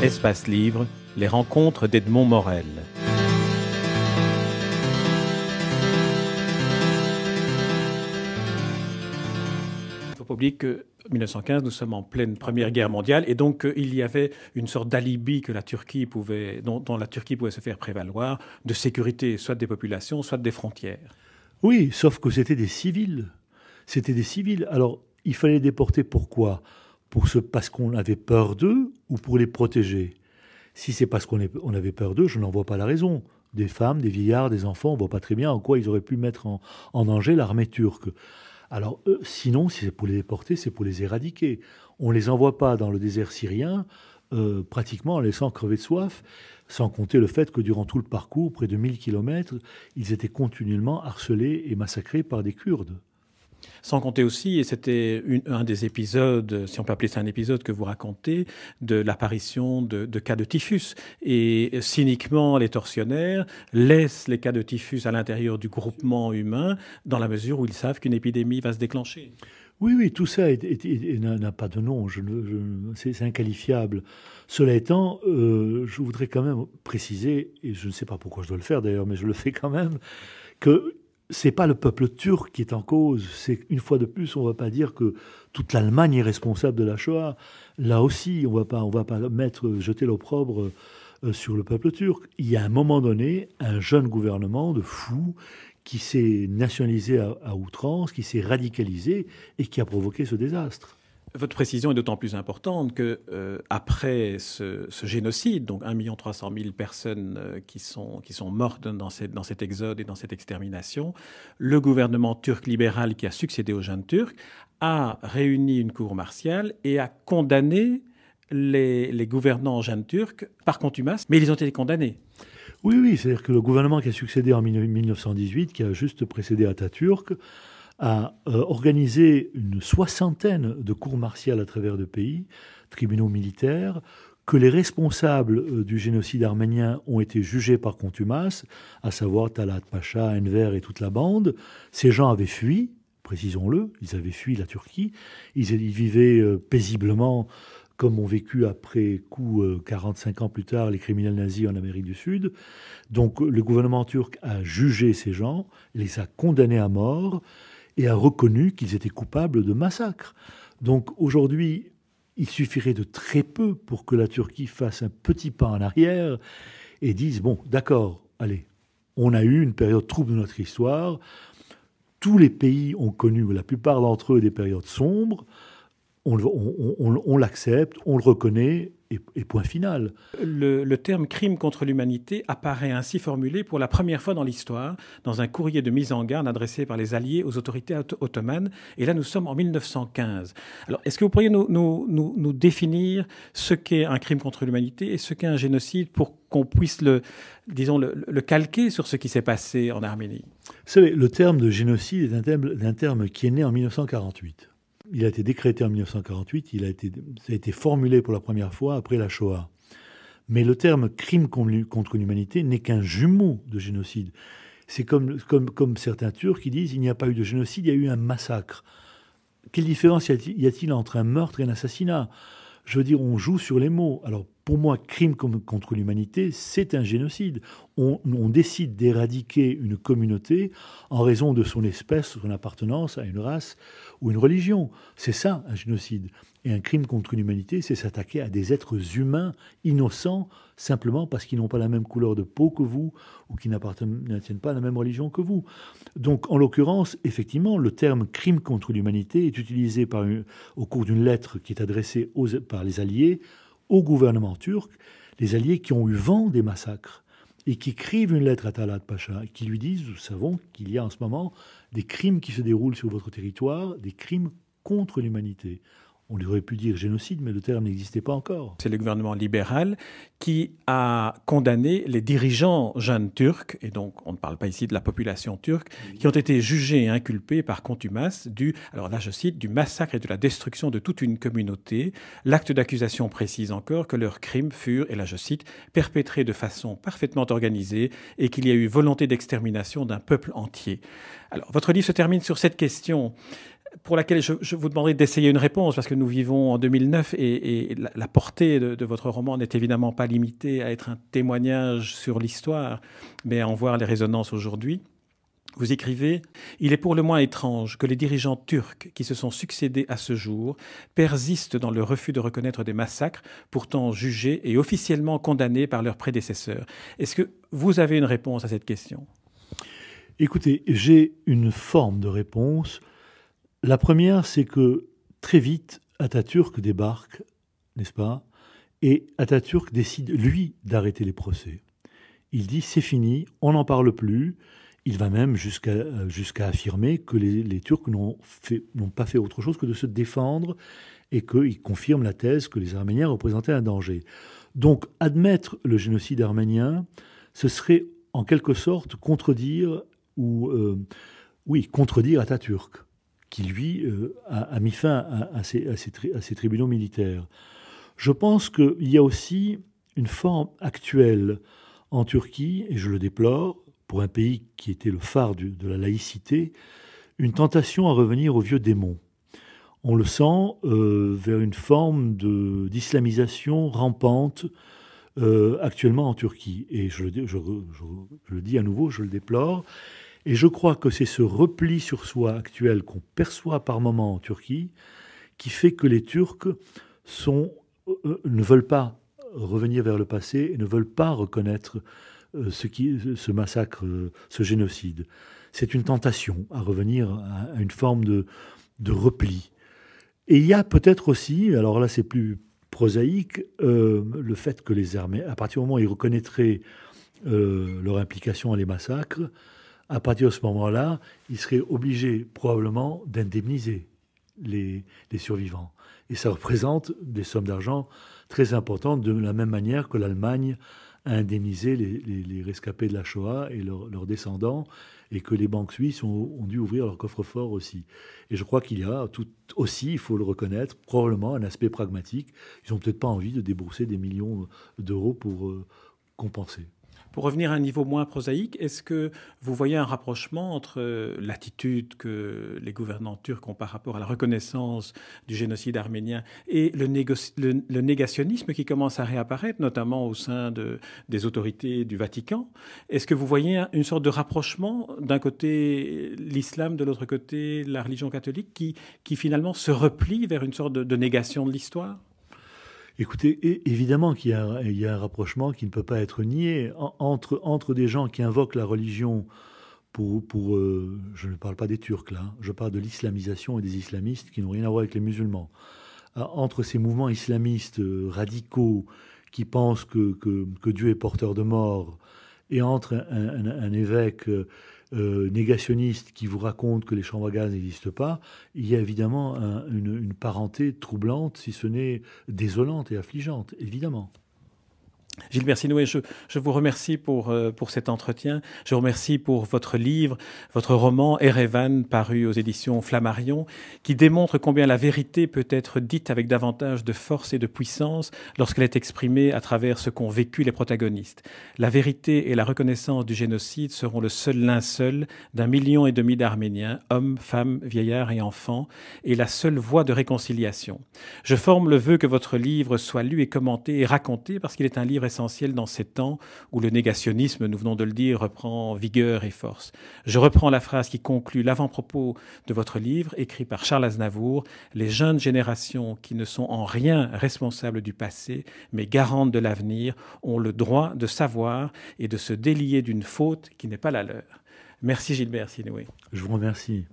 Espace Livre, les rencontres d'Edmond Morel. Il faut pas oublier que 1915, nous sommes en pleine Première Guerre mondiale, et donc euh, il y avait une sorte d'alibi que la Turquie pouvait, dont, dont la Turquie pouvait se faire prévaloir, de sécurité, soit des populations, soit des frontières. Oui, sauf que c'était des civils. C'était des civils. Alors, il fallait les déporter pourquoi? Pour ce, Parce qu'on avait peur d'eux ou pour les protéger? Si c'est parce qu'on on avait peur d'eux, je n'en vois pas la raison. Des femmes, des vieillards, des enfants, on ne voit pas très bien en quoi ils auraient pu mettre en, danger l'armée turque. Alors, sinon, si c'est pour les déporter, c'est pour les éradiquer. On ne les envoie pas dans le désert syrien, euh, pratiquement en laissant crever de soif, sans compter le fait que durant tout le parcours, près de 1000 km, ils étaient continuellement harcelés et massacrés par des Kurdes. Sans compter aussi, et c'était un des épisodes, si on peut appeler ça un épisode que vous racontez, de l'apparition de, cas de typhus. Et cyniquement, les tortionnaires laissent les cas de typhus à l'intérieur du groupement humain dans la mesure où ils savent qu'une épidémie va se déclencher. Oui, oui, tout ça n'a pas de nom, c'est inqualifiable. Cela étant, euh, je voudrais quand même préciser, et je ne sais pas pourquoi je dois le faire d'ailleurs, mais je le fais quand même, que c'est pas le peuple turc qui est en cause. C'est une fois de plus, on va pas dire que toute l'Allemagne est responsable de la Shoah. Là aussi, on va pas, on va pas mettre jeter l'opprobre euh, sur le peuple turc. Il y a un moment donné un jeune gouvernement de fous qui s'est nationalisé à, à outrance, qui s'est radicalisé et qui a provoqué ce désastre. Votre précision est d'autant plus importante que euh, après ce, génocide, donc 1 300 000 personnes euh, qui, sont, qui sont mortes dans, cette, dans cet exode et dans cette extermination, le gouvernement turc libéral qui a succédé aux jeunes turcs a réuni une cour martiale et a condamné les, les gouvernants jeunes turcs par contumace, mais ils ont été condamnés. Oui, oui, c'est-à-dire que le gouvernement qui a succédé en 1918, qui a juste précédé Atatürk, a euh, organisé une soixantaine de cours martiales à travers le pays, tribunaux militaires, que les responsables euh, du génocide arménien ont été jugés par contumace, à savoir Talat Pacha, Enver et toute la bande. Ces gens avaient fui, précisons-le, ils avaient fui la Turquie, ils, ils vivaient euh, paisiblement comme ont vécu après coup 45 ans plus tard les criminels nazis en Amérique du Sud. Donc le gouvernement turc a jugé ces gens, les a condamnés à mort, et a reconnu qu'ils étaient coupables de massacres. Donc aujourd'hui, il suffirait de très peu pour que la Turquie fasse un petit pas en arrière et dise, bon, d'accord, allez, on a eu une période trouble de notre histoire, tous les pays ont connu, la plupart d'entre eux, des périodes sombres, on, on, l'accepte, on le reconnaît, et, et point final. Le, le, terme crime contre l'humanité apparaît ainsi formulé pour la première fois dans l'histoire dans un courrier de mise en garde adressé par les Alliés aux autorités ottomanes. Et là, nous sommes en 1915. Alors, est-ce que vous pourriez nous, nous, nous, nous définir ce qu'est un crime contre l'humanité et ce qu'est un génocide pour qu'on puisse le, disons, le, le, calquer sur ce qui s'est passé en Arménie? Vous savez, le terme de génocide est un terme, un terme qui est né en 1948 il a été décrété en 1948, il a été, ça a été formulé pour la première fois après la Shoah. Mais le terme crime contre l'humanité n'est qu'un jumeau de génocide. C'est comme, comme, comme certains Turcs qui disent il n'y a pas eu de génocide, il y a eu un massacre. Quelle différence y a-t-il entre un meurtre et un assassinat? Je veux dire, on joue sur les mots. Alors pour moi, crime contre l'humanité, c'est un génocide. On, décide d'éradiquer une communauté en raison de son espèce, son appartenance à une race ou une religion. C'est ça, un génocide. Et un crime contre l'humanité, c'est s'attaquer à des êtres humains innocents simplement parce qu'ils n'ont pas la même couleur de peau que vous ou qui n'appartiennent pas à la même religion que vous. Donc, en l'occurrence, effectivement, le terme crime contre l'humanité est utilisé par au cours d'une lettre qui est adressée par les Alliés au gouvernement turc, les Alliés qui ont eu vent des massacres et qui écrivent une lettre à Talat Pacha, qui lui disent, nous savons qu'il y a en ce moment des crimes qui se déroulent sur votre territoire, des crimes contre l'humanité on aurait pu dire génocide, mais le terme n'existait pas encore. C'est le gouvernement libéral qui a condamné les dirigeants jeunes turcs, et donc on ne parle pas ici de la population turque, qui ont été jugés et inculpés par contumace du, alors là je cite, du massacre et de la destruction de toute une communauté. L'acte d'accusation précise encore que leurs crimes furent, et là je cite, perpétrés de façon parfaitement organisée et qu'il y a eu volonté d'extermination d'un peuple entier. Alors votre livre se termine sur cette question pour laquelle je, vous demanderai d'essayer une réponse, parce que nous vivons en 2009 et, la, portée de, votre roman n'est évidemment pas limitée à être un témoignage sur l'histoire, mais à en voir les résonances aujourd'hui. Vous écrivez Il est pour le moins étrange que les dirigeants turcs qui se sont succédés à ce jour persistent dans le refus de reconnaître des massacres, pourtant jugés et officiellement condamnés par leurs prédécesseurs. Est-ce que vous avez une réponse à cette question? Écoutez, j'ai une forme de réponse. La première, c'est que très vite, Atatürk débarque, n'est-ce pas? Et Atatürk décide, lui, d'arrêter les procès. Il dit c'est fini, on n'en parle plus. Il va même jusqu'à euh, affirmer que les, Turcs n'ont pas fait autre chose que de se défendre et qu'il confirme la thèse que les Arméniens représentaient un danger. Donc admettre le génocide arménien, ce serait en quelque sorte contredire ou euh, oui contredire Atatürk, qui lui euh, a, mis fin à, ces, tribunaux militaires. Je pense qu'il y a aussi une forme actuelle en Turquie, et je le déplore, pour un pays qui était le phare de la laïcité, une tentation à revenir aux vieux démons. On le sent euh, vers une forme d'islamisation rampante euh, actuellement en Turquie. Et je, le dis à nouveau, je le déplore. Et je crois que c'est ce repli sur soi actuel qu'on perçoit par moments en Turquie qui fait que les Turcs sont, euh, ne veulent pas revenir vers le passé et ne veulent pas reconnaître euh, ce, massacre, euh, ce génocide. C'est une tentation à revenir à une forme de, de repli. Et il y a peut-être aussi, alors là c'est plus prosaïque, euh, le fait que les armées, à partir du moment où ils reconnaîtraient leur implication dans les massacres, à partir de ce moment-là, ils seraient obligés probablement d'indemniser les, survivants. Et ça représente des sommes d'argent très importantes, de la même manière que l'Allemagne à indemniser les, rescapés de la Shoah et leurs descendants, et que les banques suisses ont, dû ouvrir leur coffre-fort aussi. Et je crois qu'il y a tout aussi, il faut le reconnaître, probablement un aspect pragmatique. Ils n'ont peut-être pas envie de débourser des millions d'euros pour euh, compenser. Pour revenir à un niveau moins prosaïque, est-ce que vous voyez un rapprochement entre euh, l'attitude que les gouvernants turcs ont par rapport à la reconnaissance du génocide arménien et le, négationnisme qui commence à réapparaître, notamment au sein de, des autorités du Vatican? Est-ce que vous voyez une sorte de rapprochement d'un côté l'islam, de l'autre côté la religion catholique, qui finalement se replie vers une sorte de négation de l'histoire? Écoutez, évidemment qu'il y, a un rapprochement qui ne peut pas être nié entre, entre des gens qui invoquent la religion pour, euh, je ne parle pas des Turcs là, je parle de l'islamisation et des islamistes qui n'ont rien à voir avec les musulmans. Ah, entre ces mouvements islamistes euh, radicaux qui pensent que, que, Dieu est porteur de mort et entre un évêque euh, euh, négationniste qui vous raconte que les chambres à gaz n'existent pas, il y a évidemment une, une parenté troublante, si ce n'est désolante et affligeante, évidemment. Gilles Sinoué, je, je vous remercie pour, euh, pour cet entretien. Je vous remercie pour votre livre, votre roman Erevan, paru aux éditions Flammarion, qui démontre combien la vérité peut être dite avec davantage de force et de puissance lorsqu'elle est exprimée à travers ce qu'ont vécu les protagonistes. La vérité et la reconnaissance du génocide seront le seul linceul d'un million et demi d'Arméniens, hommes, femmes, vieillards et enfants, et la seule voie de réconciliation. Je forme le vœu que votre livre soit lu et commenté et raconté parce qu'il est un livre essentiel dans ces temps où le négationnisme, nous venons de le dire, reprend vigueur et force. Je reprends la phrase qui conclut l'avant-propos de votre livre, écrit par Charles Aznavour, Les jeunes générations qui ne sont en rien responsables du passé, mais garantes de l'avenir, ont le droit de savoir et de se délier d'une faute qui n'est pas la leur. Merci Gilbert Sinoué. Je vous remercie.